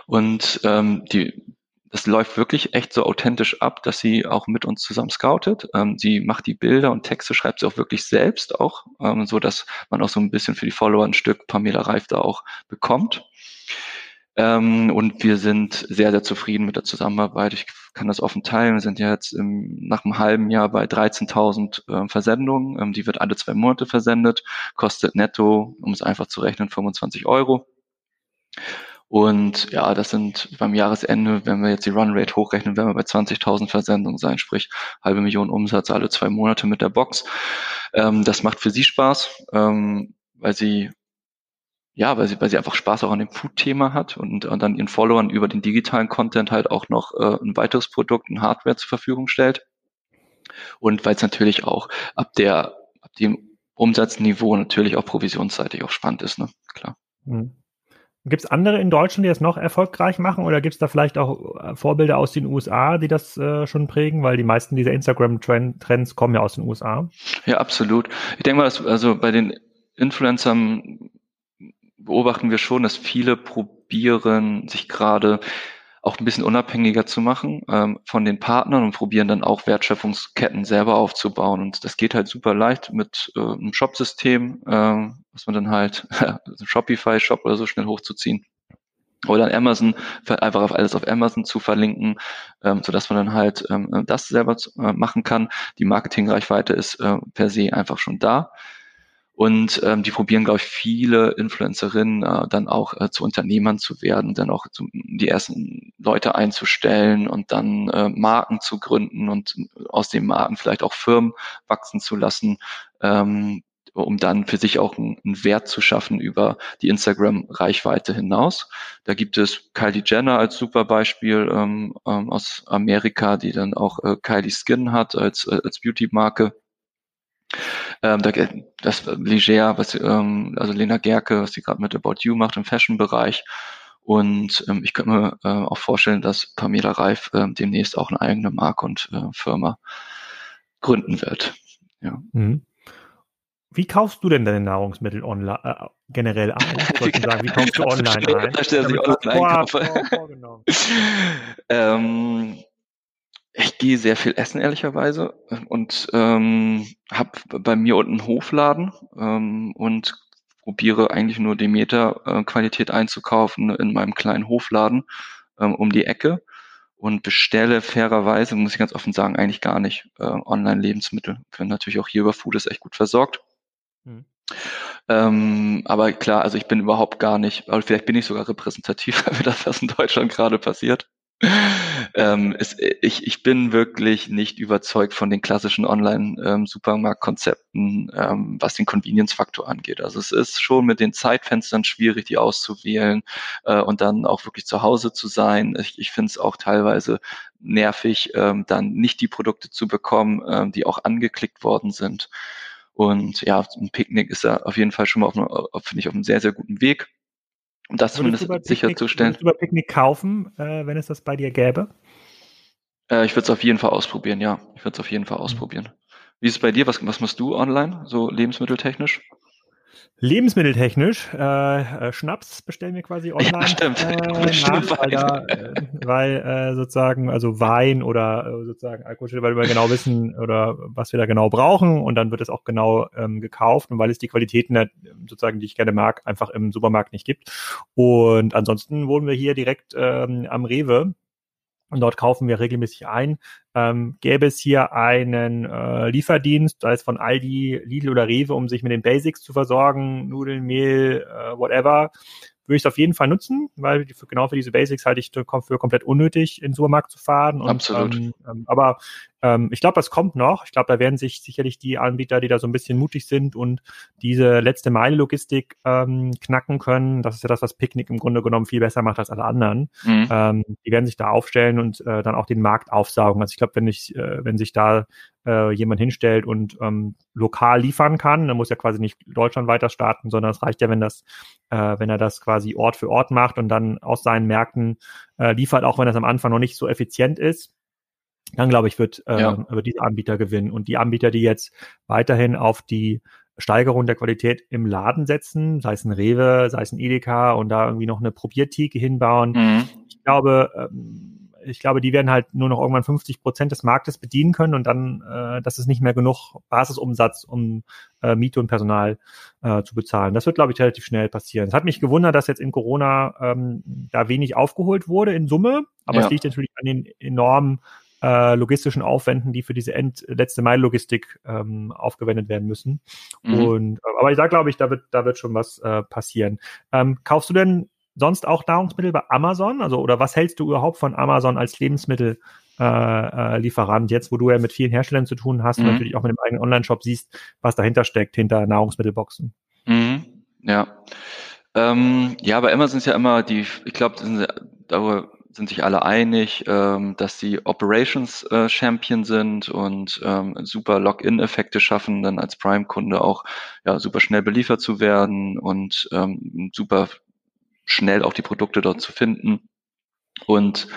Und ähm, die, das läuft wirklich echt so authentisch ab, dass sie auch mit uns zusammen scoutet. Ähm, sie macht die Bilder und Texte, schreibt sie auch wirklich selbst auch, ähm, so dass man auch so ein bisschen für die Follower ein Stück Pamela Reif da auch bekommt. Ähm, und wir sind sehr, sehr zufrieden mit der Zusammenarbeit. Ich kann das offen teilen. Wir sind ja jetzt im, nach einem halben Jahr bei 13.000 äh, Versendungen. Ähm, die wird alle zwei Monate versendet, kostet netto, um es einfach zu rechnen, 25 Euro. Und ja, das sind beim Jahresende, wenn wir jetzt die Runrate hochrechnen, werden wir bei 20.000 Versendungen sein, sprich halbe Million Umsatz alle zwei Monate mit der Box. Ähm, das macht für sie Spaß, ähm, weil sie ja, weil sie, weil sie einfach Spaß auch an dem Food-Thema hat und, und dann ihren Followern über den digitalen Content halt auch noch äh, ein weiteres Produkt, ein Hardware zur Verfügung stellt. Und weil es natürlich auch ab der, ab dem Umsatzniveau natürlich auch provisionsseitig auch spannend ist, ne? Klar. Mhm. Gibt es andere in Deutschland, die das noch erfolgreich machen oder gibt es da vielleicht auch äh, Vorbilder aus den USA, die das äh, schon prägen? Weil die meisten dieser Instagram-Trends kommen ja aus den USA. Ja, absolut. Ich denke mal, dass also bei den Influencern beobachten wir schon, dass viele probieren, sich gerade auch ein bisschen unabhängiger zu machen ähm, von den Partnern und probieren dann auch Wertschöpfungsketten selber aufzubauen. Und das geht halt super leicht mit äh, einem Shop-System, äh, was man dann halt, Shopify-Shop oder so schnell hochzuziehen. Oder Amazon, einfach auf alles auf Amazon zu verlinken, ähm, so dass man dann halt ähm, das selber äh, machen kann. Die Marketingreichweite ist äh, per se einfach schon da. Und ähm, die probieren, glaube ich, viele Influencerinnen äh, dann auch äh, zu Unternehmern zu werden, dann auch zu, die ersten Leute einzustellen und dann äh, Marken zu gründen und aus den Marken vielleicht auch Firmen wachsen zu lassen, ähm, um dann für sich auch einen, Wert zu schaffen über die Instagram-Reichweite hinaus. Da gibt es Kylie Jenner als super Beispiel ähm, ähm, aus Amerika, die dann auch äh, Kylie Skin hat als, äh, als Beauty-Marke ähm, das Leger, was ähm, also Lena Gerke, was sie gerade mit About You macht im Fashion-Bereich. Und ähm, ich könnte mir äh, auch vorstellen, dass Pamela Reif äh, demnächst auch eine eigene Marke und äh, Firma gründen wird. Ja. Mhm. Wie kaufst du denn deine Nahrungsmittel online äh, generell ein? Ich sagen, wie kaufst du online ein? Steht, dass ich online kaufe. ähm, ich gehe sehr viel essen, ehrlicherweise, und ähm, habe bei mir unten einen Hofladen ähm, und probiere eigentlich nur Demeter-Qualität äh, einzukaufen in meinem kleinen Hofladen ähm, um die Ecke und bestelle fairerweise, muss ich ganz offen sagen, eigentlich gar nicht äh, Online-Lebensmittel. Können natürlich auch hier über Food ist echt gut versorgt. Hm. Ähm, aber klar, also ich bin überhaupt gar nicht, oder vielleicht bin ich sogar repräsentativ für das, was in Deutschland gerade passiert ähm, es, ich, ich bin wirklich nicht überzeugt von den klassischen Online-Supermarktkonzepten, ähm, ähm, was den Convenience-Faktor angeht. Also es ist schon mit den Zeitfenstern schwierig, die auszuwählen äh, und dann auch wirklich zu Hause zu sein. Ich, ich finde es auch teilweise nervig, ähm, dann nicht die Produkte zu bekommen, ähm, die auch angeklickt worden sind. Und ja, ein Picknick ist ja auf jeden Fall schon mal auf, finde ich, auf einem sehr, sehr guten Weg um das zumindest sicherzustellen. Würdest du über Picknick kaufen, äh, wenn es das bei dir gäbe? Äh, ich würde es auf jeden Fall ausprobieren, ja. Ich würde es auf jeden Fall mhm. ausprobieren. Wie ist es bei dir? Was, was machst du online, so lebensmitteltechnisch? Lebensmitteltechnisch, äh, äh, Schnaps bestellen wir quasi online. Ja, stimmt. Äh, nach, weil, da, äh, weil äh, sozusagen, also Wein oder äh, sozusagen Alkohol, weil wir genau wissen oder was wir da genau brauchen und dann wird es auch genau ähm, gekauft und weil es die Qualitäten sozusagen, die ich gerne mag, einfach im Supermarkt nicht gibt. Und ansonsten wohnen wir hier direkt ähm, am Rewe und dort kaufen wir regelmäßig ein. Ähm, gäbe es hier einen äh, Lieferdienst, sei es von Aldi, Lidl oder Rewe, um sich mit den Basics zu versorgen, Nudeln, Mehl, äh, whatever, würde ich es auf jeden Fall nutzen, weil für, genau für diese Basics halte ich für komplett unnötig, in den Supermarkt zu fahren. Und, Absolut. Ähm, ähm, aber ähm, ich glaube, das kommt noch. Ich glaube, da werden sich sicherlich die Anbieter, die da so ein bisschen mutig sind und diese letzte Meile Logistik ähm, knacken können. Das ist ja das, was Picknick im Grunde genommen viel besser macht als alle anderen. Mhm. Ähm, die werden sich da aufstellen und äh, dann auch den Markt aufsaugen. Also ich glaube, wenn ich, äh, wenn sich da äh, jemand hinstellt und ähm, lokal liefern kann, dann muss ja quasi nicht Deutschland weiter starten, sondern es reicht ja, wenn das, äh, wenn er das quasi Ort für Ort macht und dann aus seinen Märkten äh, liefert, auch wenn das am Anfang noch nicht so effizient ist dann glaube ich, wird, äh, ja. wird dieser Anbieter gewinnen. Und die Anbieter, die jetzt weiterhin auf die Steigerung der Qualität im Laden setzen, sei es ein Rewe, sei es ein Edeka und da irgendwie noch eine Probiertheke hinbauen. Mhm. Ich glaube, ähm, ich glaube, die werden halt nur noch irgendwann 50 Prozent des Marktes bedienen können und dann, äh, das ist nicht mehr genug Basisumsatz, um äh, Miete und Personal äh, zu bezahlen. Das wird, glaube ich, relativ schnell passieren. Es hat mich gewundert, dass jetzt in Corona ähm, da wenig aufgeholt wurde in Summe, aber ja. es liegt natürlich an den enormen äh, logistischen Aufwänden, die für diese End letzte Meile-Logistik ähm, aufgewendet werden müssen. Mhm. Und äh, aber da glaube ich, da wird, da wird schon was äh, passieren. Ähm, kaufst du denn sonst auch Nahrungsmittel bei Amazon? Also, oder was hältst du überhaupt von Amazon als Lebensmittel? Äh, äh, Lieferant, jetzt wo du ja mit vielen Herstellern zu tun hast mhm. und natürlich auch mit dem eigenen Online-Shop siehst, was dahinter steckt, hinter Nahrungsmittelboxen. Mhm. Ja. Ähm, ja, bei Amazon ist ja immer die, ich glaube, darüber sind sich alle einig, ähm, dass sie Operations äh, Champion sind und ähm, super Login-Effekte schaffen, dann als Prime-Kunde auch ja, super schnell beliefert zu werden und ähm, super schnell auch die Produkte dort zu finden. Und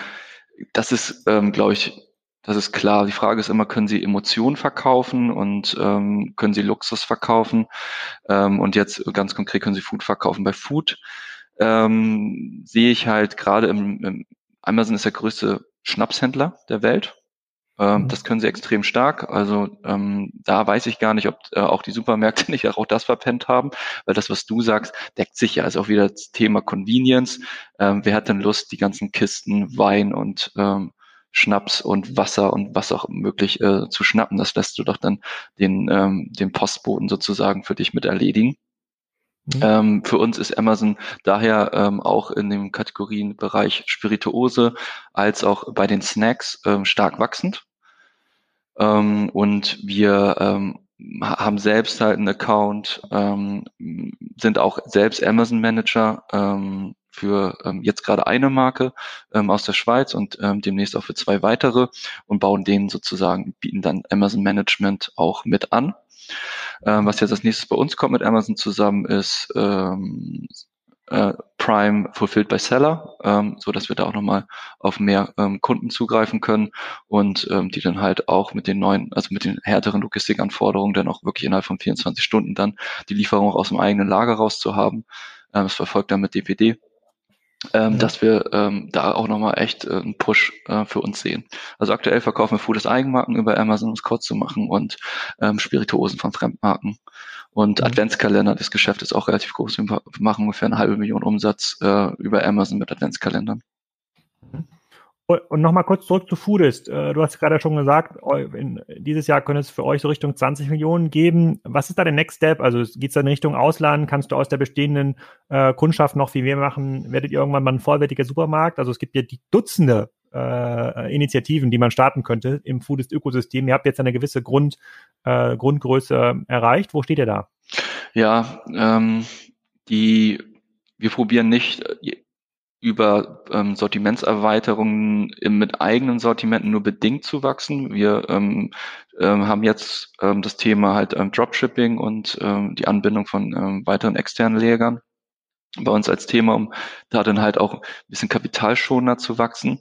das ist, ähm, glaube ich, das ist klar. Die Frage ist immer, können Sie Emotionen verkaufen und ähm, können Sie Luxus verkaufen? Ähm, und jetzt ganz konkret können Sie Food verkaufen. Bei Food ähm, sehe ich halt gerade im, im Amazon ist der größte Schnapshändler der Welt. Ähm, mhm. Das können sie extrem stark. Also ähm, da weiß ich gar nicht, ob äh, auch die Supermärkte nicht auch das verpennt haben, weil das, was du sagst, deckt sich ja. Also auch wieder das Thema Convenience. Ähm, wer hat denn Lust, die ganzen Kisten Wein und ähm, Schnaps und Wasser und was auch möglich äh, zu schnappen? Das lässt du doch dann den, ähm, den Postboten sozusagen für dich mit erledigen. Mhm. Ähm, für uns ist Amazon daher ähm, auch in dem Kategorienbereich Spirituose als auch bei den Snacks ähm, stark wachsend. Ähm, und wir ähm, haben selbst halt einen Account, ähm, sind auch selbst Amazon Manager für jetzt gerade eine Marke aus der Schweiz und demnächst auch für zwei weitere und bauen denen sozusagen, bieten dann Amazon Management auch mit an. Ähm, was jetzt als nächstes bei uns kommt mit Amazon zusammen ist ähm, äh, Prime Fulfilled by Seller, ähm, so dass wir da auch nochmal auf mehr ähm, Kunden zugreifen können und ähm, die dann halt auch mit den neuen, also mit den härteren Logistikanforderungen dann auch wirklich innerhalb von 24 Stunden dann die Lieferung aus dem eigenen Lager rauszuhaben. Ähm, das verfolgt dann mit DPD ähm, ja. dass wir ähm, da auch nochmal echt äh, einen Push äh, für uns sehen. Also aktuell verkaufen wir Food Eigenmarken über Amazon, um es kurz zu machen, und ähm, Spirituosen von Fremdmarken. Und mhm. Adventskalender, das Geschäft ist auch relativ groß. Wir machen ungefähr eine halbe Million Umsatz äh, über Amazon mit Adventskalendern. Und nochmal kurz zurück zu Foodist. Äh, du hast gerade schon gesagt, dieses Jahr könnte es für euch so Richtung 20 Millionen geben. Was ist da der Next Step? Also geht es da in Richtung Ausland? Kannst du aus der bestehenden äh, Kundschaft noch wie wir machen? Werdet ihr irgendwann mal ein vollwertiger Supermarkt? Also es gibt ja die Dutzende äh, Initiativen, die man starten könnte im Foodist-Ökosystem. Ihr habt jetzt eine gewisse Grund, äh, Grundgröße erreicht. Wo steht ihr da? Ja, ähm, die wir probieren nicht über ähm, Sortimentserweiterungen im, mit eigenen Sortimenten nur bedingt zu wachsen. Wir ähm, ähm, haben jetzt ähm, das Thema halt ähm, Dropshipping und ähm, die Anbindung von ähm, weiteren externen Legern bei uns als Thema, um da dann halt auch ein bisschen kapitalschonender zu wachsen.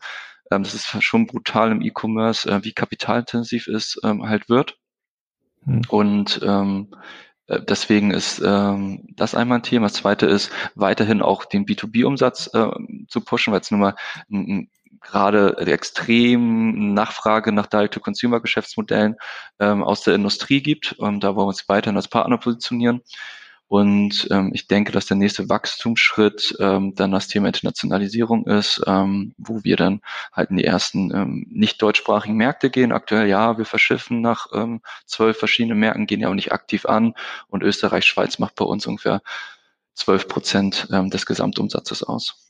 Ähm, das ist schon brutal im E-Commerce, äh, wie kapitalintensiv es ähm, halt wird. Hm. Und ähm, äh, deswegen ist ähm, das einmal ein Thema. Das zweite ist, weiterhin auch den B2B-Umsatz äh, zu pushen, weil es nun mal gerade extrem Nachfrage nach Direct-to-Consumer-Geschäftsmodellen ähm, aus der Industrie gibt. Ähm, da wollen wir uns weiterhin als Partner positionieren. Und ähm, ich denke, dass der nächste Wachstumsschritt ähm, dann das Thema Internationalisierung ist, ähm, wo wir dann halt in die ersten ähm, nicht deutschsprachigen Märkte gehen. Aktuell ja, wir verschiffen nach ähm, zwölf verschiedenen Märkten, gehen ja auch nicht aktiv an. Und Österreich, Schweiz macht bei uns ungefähr zwölf Prozent ähm, des Gesamtumsatzes aus.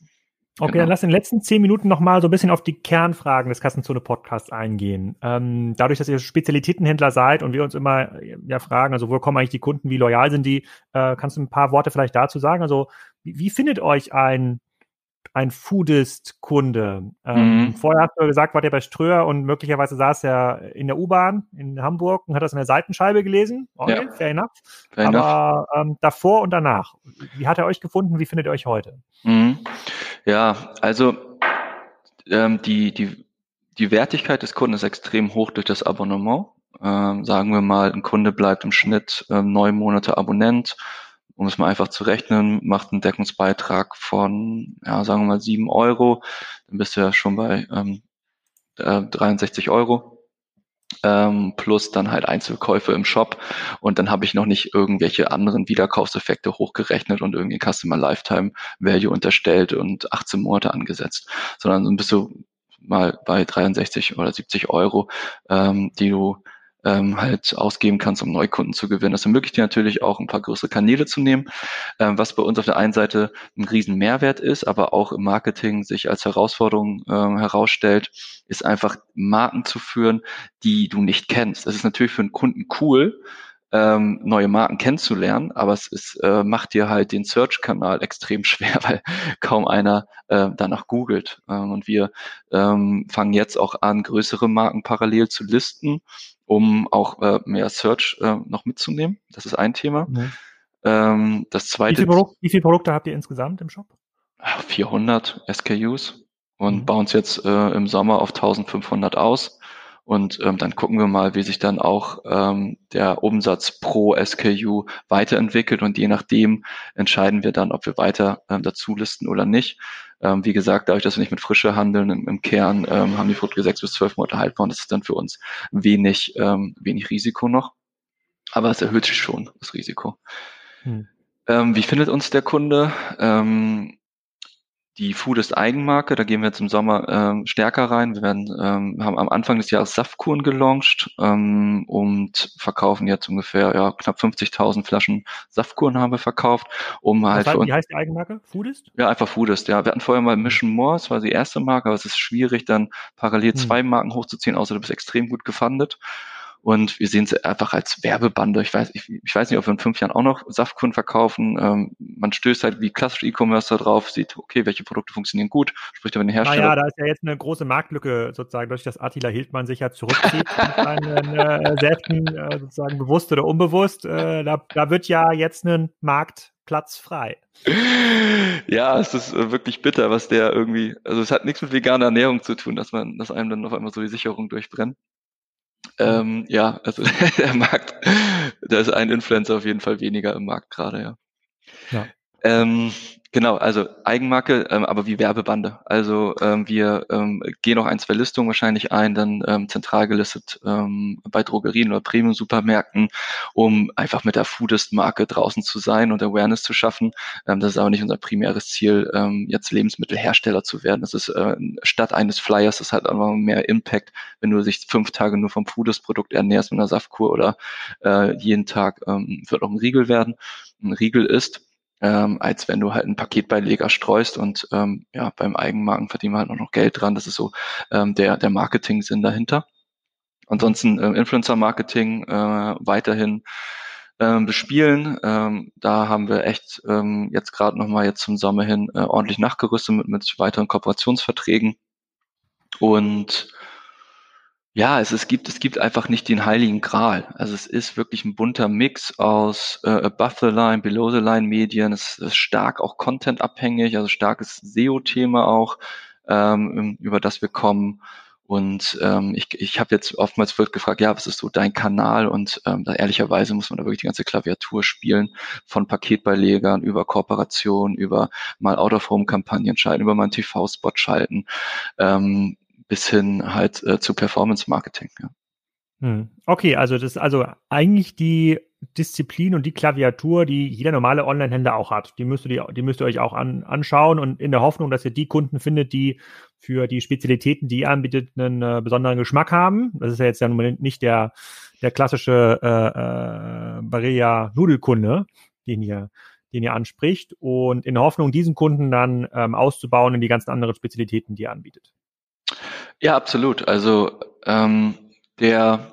Okay, genau. dann lass in den letzten zehn Minuten nochmal so ein bisschen auf die Kernfragen des Kassenzone-Podcasts eingehen. Ähm, dadurch, dass ihr Spezialitätenhändler seid und wir uns immer ja fragen, also wo kommen eigentlich die Kunden, wie loyal sind die, äh, kannst du ein paar Worte vielleicht dazu sagen? Also wie, wie findet euch ein ein Foodist-Kunde. Ähm, mhm. Vorher hast du gesagt, wart ihr bei Ströer und möglicherweise saß er in der U-Bahn in Hamburg und hat das in der Seitenscheibe gelesen. Okay, ja. fair enough. Fair Aber ähm, davor und danach, wie hat er euch gefunden? Wie findet ihr euch heute? Mhm. Ja, also ähm, die, die, die Wertigkeit des Kunden ist extrem hoch durch das Abonnement. Ähm, sagen wir mal, ein Kunde bleibt im Schnitt ähm, neun Monate Abonnent um es mal einfach zu rechnen, macht einen Deckungsbeitrag von, ja, sagen wir mal sieben Euro, dann bist du ja schon bei ähm, äh, 63 Euro. Ähm, plus dann halt Einzelkäufe im Shop. Und dann habe ich noch nicht irgendwelche anderen Wiederkaufseffekte hochgerechnet und irgendwie Customer Lifetime Value unterstellt und 18 Monate angesetzt, sondern bist du mal bei 63 oder 70 Euro, ähm, die du ähm, halt ausgeben kannst, um Neukunden zu gewinnen. Das ermöglicht dir natürlich auch ein paar größere Kanäle zu nehmen, ähm, was bei uns auf der einen Seite ein riesen Mehrwert ist, aber auch im Marketing sich als Herausforderung ähm, herausstellt, ist einfach Marken zu führen, die du nicht kennst. Das ist natürlich für einen Kunden cool, ähm, neue Marken kennenzulernen, aber es ist, äh, macht dir halt den Search-Kanal extrem schwer, weil kaum einer äh, danach googelt. Ähm, und wir ähm, fangen jetzt auch an, größere Marken parallel zu listen um auch äh, mehr Search äh, noch mitzunehmen. Das ist ein Thema. Mhm. Ähm, das zweite. Wie, viel Produkt, wie viele Produkte habt ihr insgesamt im Shop? 400 SKUs und mhm. bauen es jetzt äh, im Sommer auf 1500 aus. Und ähm, dann gucken wir mal, wie sich dann auch ähm, der Umsatz pro SKU weiterentwickelt. Und je nachdem entscheiden wir dann, ob wir weiter ähm, dazu listen oder nicht. Ähm, wie gesagt, dadurch, dass wir nicht mit Frische handeln, im, im Kern ähm, haben die Produkte sechs bis zwölf Monate haltbar und das ist dann für uns wenig, ähm, wenig Risiko noch. Aber es erhöht sich schon, das Risiko. Hm. Ähm, wie findet uns der Kunde? Ähm, die Food ist Eigenmarke, da gehen wir jetzt im Sommer ähm, stärker rein. Wir werden, ähm, haben am Anfang des Jahres Saftkuren gelauncht ähm, und verkaufen jetzt ungefähr ja, knapp 50.000 Flaschen Saftkuren haben wir verkauft, um halt. Heißt, wie heißt die Eigenmarke? Foodist? Ja, einfach Foodist, ja. Wir hatten vorher mal Mission More, das war die erste Marke, aber es ist schwierig, dann parallel hm. zwei Marken hochzuziehen, außer du bist extrem gut gefundet. Und wir sehen es einfach als Werbebande. Ich weiß, ich, ich weiß nicht, ob wir in fünf Jahren auch noch Saftkunden verkaufen. Ähm, man stößt halt wie klassisch E-Commerce da drauf, sieht, okay, welche Produkte funktionieren gut, spricht aber den Hersteller. Naja, da ist ja jetzt eine große Marktlücke sozusagen, durch das Attila Hildmann sich ja zurückzieht mit seinen äh, Säften, äh, sozusagen bewusst oder unbewusst. Äh, da, da wird ja jetzt ein Marktplatz frei. Ja, es ist äh, wirklich bitter, was der irgendwie, also es hat nichts mit veganer Ernährung zu tun, dass man, dass einem dann auf einmal so die Sicherung durchbrennt. Ähm, ja, also der Markt, da ist ein Influencer auf jeden Fall weniger im Markt gerade, ja. ja. Ähm, genau, also Eigenmarke, ähm, aber wie Werbebande. Also ähm, wir ähm, gehen auch ein, zwei Listungen wahrscheinlich ein, dann ähm, zentral gelistet ähm, bei Drogerien oder Premium-Supermärkten, um einfach mit der Foodist-Marke draußen zu sein und Awareness zu schaffen. Ähm, das ist aber nicht unser primäres Ziel, ähm, jetzt Lebensmittelhersteller zu werden. Das ist äh, statt eines Flyers, das hat einfach mehr Impact, wenn du dich fünf Tage nur vom Foodist-Produkt ernährst mit einer Saftkur oder äh, jeden Tag ähm, wird auch ein Riegel werden, ein Riegel ist ähm, als wenn du halt einen Paketbeileger streust und ähm, ja, beim Eigenmarken verdienen wir halt auch noch Geld dran. Das ist so ähm, der, der Marketing-Sinn dahinter. Ansonsten äh, Influencer-Marketing äh, weiterhin ähm, bespielen. Ähm, da haben wir echt ähm, jetzt gerade nochmal jetzt zum Sommer hin äh, ordentlich nachgerüstet mit, mit weiteren Kooperationsverträgen. Und ja, es, es gibt es gibt einfach nicht den heiligen Gral. Also es ist wirklich ein bunter Mix aus äh, above the line, below the line Medien. Es ist stark auch Content abhängig, also starkes SEO-Thema auch, ähm, über das wir kommen. Und ähm, ich, ich habe jetzt oftmals wird gefragt, ja, was ist so dein Kanal? Und ähm, da ehrlicherweise muss man da wirklich die ganze Klaviatur spielen, von Paketbeilegern über Kooperation, über mal Out-of-Home-Kampagnen schalten, über mal einen TV-Spot schalten. Ähm, bis hin halt äh, zu Performance Marketing. Ja. Hm. Okay, also das also eigentlich die Disziplin und die Klaviatur, die jeder normale Online-Händler auch hat. Die müsst ihr, die müsst ihr euch auch an, anschauen und in der Hoffnung, dass ihr die Kunden findet, die für die Spezialitäten, die ihr anbietet, einen äh, besonderen Geschmack haben. Das ist ja jetzt ja nicht der, der klassische äh, äh, Barilla Nudelkunde, den ihr, den ihr anspricht. Und in der Hoffnung, diesen Kunden dann ähm, auszubauen in die ganzen anderen Spezialitäten, die ihr anbietet. Ja, absolut. Also ähm, der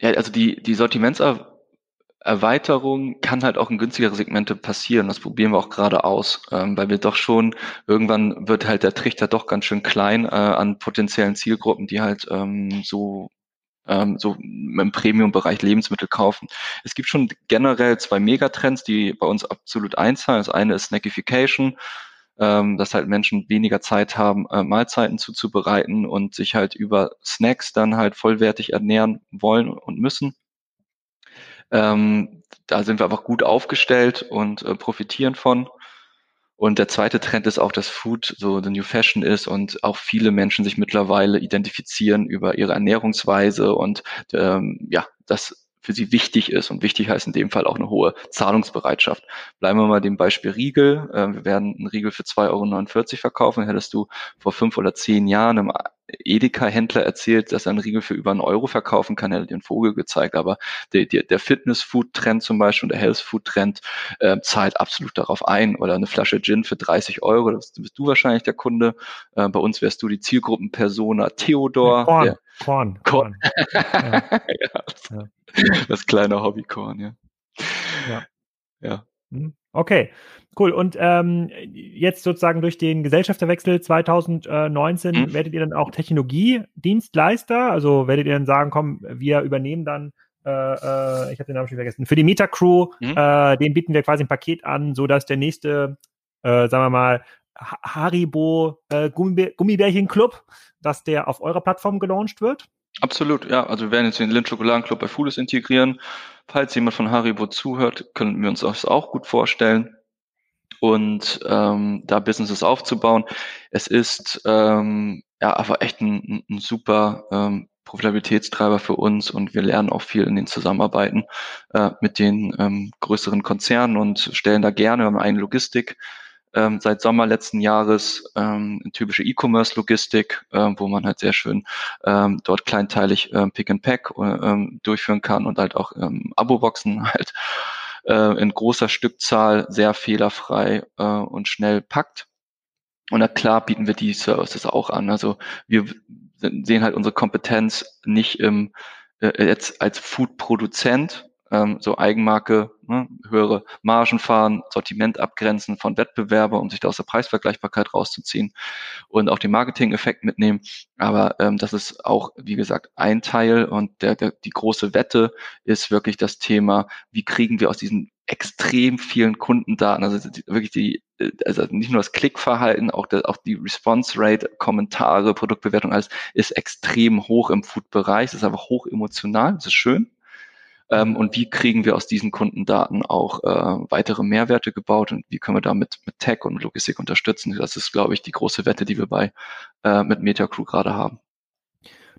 ja, also die, die Sortimentserweiterung kann halt auch in günstigere Segmente passieren. Das probieren wir auch gerade aus, ähm, weil wir doch schon, irgendwann wird halt der Trichter doch ganz schön klein äh, an potenziellen Zielgruppen, die halt ähm, so ähm, so im Premium-Bereich Lebensmittel kaufen. Es gibt schon generell zwei Megatrends, die bei uns absolut einzahlen. Das eine ist Snackification ähm, dass halt Menschen weniger Zeit haben, äh, Mahlzeiten zuzubereiten und sich halt über Snacks dann halt vollwertig ernähren wollen und müssen. Ähm, da sind wir einfach gut aufgestellt und äh, profitieren von. Und der zweite Trend ist auch, dass Food so the new fashion ist und auch viele Menschen sich mittlerweile identifizieren über ihre Ernährungsweise und ähm, ja, das für sie wichtig ist. Und wichtig heißt in dem Fall auch eine hohe Zahlungsbereitschaft. Bleiben wir mal dem Beispiel Riegel. Ähm, wir werden einen Riegel für 2,49 Euro verkaufen. Hättest du vor fünf oder zehn Jahren einem Edeka-Händler erzählt, dass er einen Riegel für über einen Euro verkaufen kann, hätte den Vogel gezeigt. Aber der, der, der Fitness-Food-Trend zum Beispiel und der Health-Food-Trend äh, zahlt absolut darauf ein. Oder eine Flasche Gin für 30 Euro, das bist du wahrscheinlich der Kunde. Äh, bei uns wärst du die Zielgruppenpersona Theodor. Korn, der, Korn, Korn. ja. ja. Das kleine Hobbykorn, ja. Ja. Ja. Hm. Okay, cool. Und ähm, jetzt sozusagen durch den Gesellschafterwechsel 2019 mhm. werdet ihr dann auch Technologiedienstleister? Also werdet ihr dann sagen, komm, wir übernehmen dann, äh, äh, ich habe den Namen schon vergessen, für die Metacrew, mhm. äh, den bieten wir quasi ein Paket an, sodass der nächste, äh, sagen wir mal, Haribo äh, Gummibärchen Club, dass der auf eurer Plattform gelauncht wird? Absolut, ja. Also wir werden jetzt den Lind Schokoladenclub bei Foodist integrieren. Falls jemand von Haribo zuhört, können wir uns das auch gut vorstellen. Und ähm, da Businesses aufzubauen. Es ist ähm, ja aber echt ein, ein super ähm, Profitabilitätstreiber für uns und wir lernen auch viel in den Zusammenarbeiten äh, mit den ähm, größeren Konzernen und stellen da gerne eine Logistik ähm, seit Sommer letzten Jahres ähm, typische E-Commerce-Logistik, ähm, wo man halt sehr schön ähm, dort kleinteilig ähm, Pick and Pack ähm, durchführen kann und halt auch ähm, Abo-Boxen halt äh, in großer Stückzahl sehr fehlerfrei äh, und schnell packt. Und na klar bieten wir die Services auch an. Also wir sehen halt unsere Kompetenz nicht im, äh, jetzt als Food-Produzent, ähm, so Eigenmarke, ne, höhere Margen fahren, Sortiment abgrenzen von Wettbewerber, um sich da aus der Preisvergleichbarkeit rauszuziehen und auch den Marketing-Effekt mitnehmen. Aber ähm, das ist auch, wie gesagt, ein Teil und der, der, die große Wette ist wirklich das Thema, wie kriegen wir aus diesen extrem vielen Kundendaten, also wirklich die, äh, also nicht nur das Klickverhalten, auch, der, auch die Response Rate, Kommentare, Produktbewertung, alles ist extrem hoch im Food-Bereich. Es ist einfach hoch emotional, das ist schön. Ähm, und wie kriegen wir aus diesen Kundendaten auch äh, weitere Mehrwerte gebaut und wie können wir damit mit Tech und Logistik unterstützen? Das ist, glaube ich, die große Wette, die wir bei äh, mit MetaCrew gerade haben.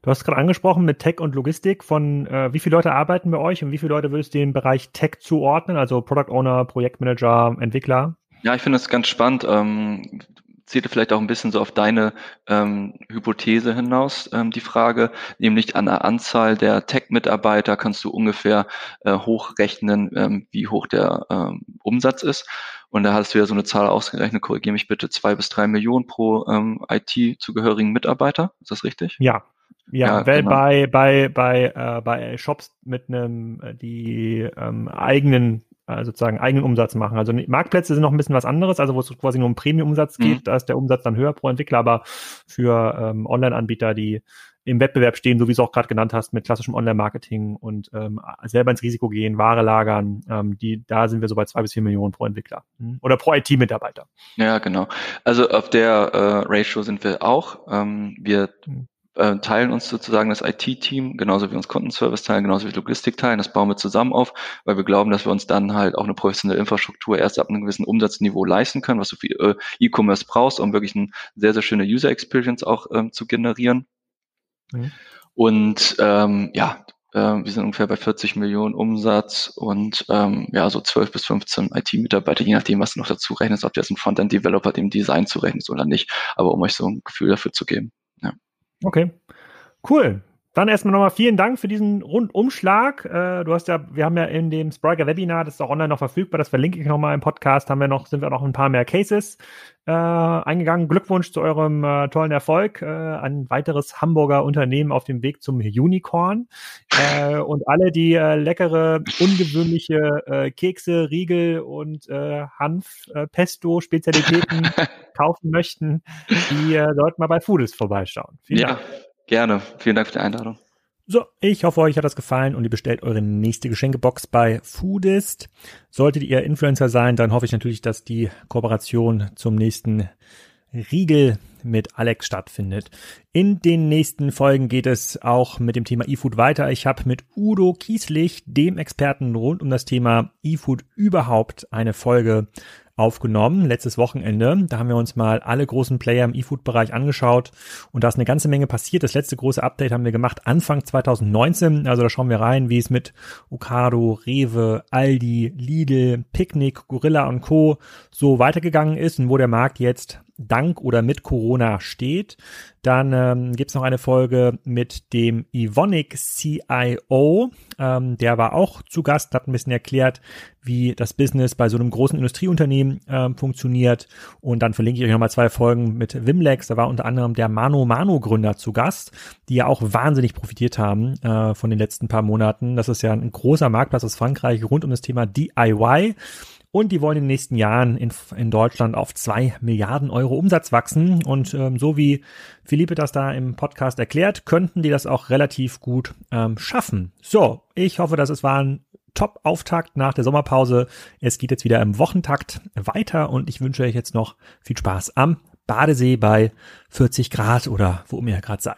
Du hast gerade angesprochen mit Tech und Logistik. Von äh, wie viele Leute arbeiten bei euch und wie viele Leute würdest du den Bereich Tech zuordnen? Also Product Owner, Projektmanager, Entwickler? Ja, ich finde das ganz spannend. Ähm, zielte vielleicht auch ein bisschen so auf deine ähm, Hypothese hinaus, ähm, die Frage, nämlich an der Anzahl der Tech-Mitarbeiter kannst du ungefähr äh, hochrechnen, ähm, wie hoch der ähm, Umsatz ist. Und da hast du ja so eine Zahl ausgerechnet, korrigiere mich bitte, zwei bis drei Millionen pro ähm, IT-zugehörigen Mitarbeiter. Ist das richtig? Ja. Ja, ja weil genau. bei, bei, bei, äh, bei Shops mit einem, äh, die ähm, eigenen äh, sozusagen eigenen Umsatz machen. Also Marktplätze sind noch ein bisschen was anderes, also wo es quasi nur um Premium-Umsatz geht, mhm. da ist der Umsatz dann höher pro Entwickler, aber für ähm, Online-Anbieter, die im Wettbewerb stehen, so wie du es auch gerade genannt hast, mit klassischem Online-Marketing und ähm, selber ins Risiko gehen, Ware lagern, ähm, die, da sind wir so bei zwei bis vier Millionen pro Entwickler hm? oder pro IT-Mitarbeiter. Ja, genau. Also auf der äh, Ratio sind wir auch. Ähm, wir hm äh, teilen uns sozusagen das IT-Team, genauso wie uns Kundenservice teilen, genauso wie Logistik teilen. Das bauen wir zusammen auf, weil wir glauben, dass wir uns dann halt auch eine professionelle Infrastruktur erst ab einem gewissen Umsatzniveau leisten können, was du für äh, E-Commerce brauchst, um wirklich eine sehr, sehr schöne User Experience auch ähm, zu generieren. Mhm. Und ähm, ja, äh, wir sind ungefähr bei 40 Millionen Umsatz und ähm, ja, so 12 bis 15 IT-Mitarbeiter, je nachdem, was du noch dazu rechnest, ob du jetzt einen Frontend-Developer dem Design zurechnest oder nicht, aber um euch so ein Gefühl dafür zu geben. Okay, cool. Dann erstmal nochmal vielen Dank für diesen Rundumschlag. Äh, du hast ja, wir haben ja in dem Spriker Webinar, das ist auch online noch verfügbar, das verlinke ich nochmal im Podcast, haben wir noch, sind wir noch ein paar mehr Cases äh, eingegangen. Glückwunsch zu eurem äh, tollen Erfolg. Äh, ein weiteres Hamburger Unternehmen auf dem Weg zum Unicorn. Äh, und alle, die äh, leckere, ungewöhnliche Kekse, Riegel und Hanf, Pesto, Spezialitäten kaufen möchten, die sollten mal bei Foodist vorbeischauen. Vielen ja. Dank. Gerne. Vielen Dank für die Einladung. So, ich hoffe, euch hat das gefallen und ihr bestellt eure nächste Geschenkebox bei Foodist. Solltet ihr Influencer sein, dann hoffe ich natürlich, dass die Kooperation zum nächsten Riegel mit Alex stattfindet. In den nächsten Folgen geht es auch mit dem Thema eFood weiter. Ich habe mit Udo Kieslich, dem Experten rund um das Thema eFood überhaupt, eine Folge aufgenommen, letztes Wochenende. Da haben wir uns mal alle großen Player im E-Food-Bereich angeschaut und da ist eine ganze Menge passiert. Das letzte große Update haben wir gemacht Anfang 2019. Also da schauen wir rein, wie es mit Ocado, Rewe, Aldi, Lidl, Picnic, Gorilla und Co. so weitergegangen ist und wo der Markt jetzt dank oder mit Corona steht. Dann ähm, gibt es noch eine Folge mit dem Ivonic CIO. Ähm, der war auch zu Gast, hat ein bisschen erklärt, wie das Business bei so einem großen Industrieunternehmen ähm, funktioniert. Und dann verlinke ich euch nochmal zwei Folgen mit Wimlex. Da war unter anderem der Mano Mano Gründer zu Gast, die ja auch wahnsinnig profitiert haben äh, von den letzten paar Monaten. Das ist ja ein großer Marktplatz aus Frankreich rund um das Thema DIY. Und die wollen in den nächsten Jahren in, in Deutschland auf zwei Milliarden Euro Umsatz wachsen. Und ähm, so wie Philippe das da im Podcast erklärt, könnten die das auch relativ gut ähm, schaffen. So, ich hoffe, dass es war ein Top-Auftakt nach der Sommerpause. Es geht jetzt wieder im Wochentakt weiter und ich wünsche euch jetzt noch viel Spaß am Badesee bei 40 Grad oder wo ihr gerade seid.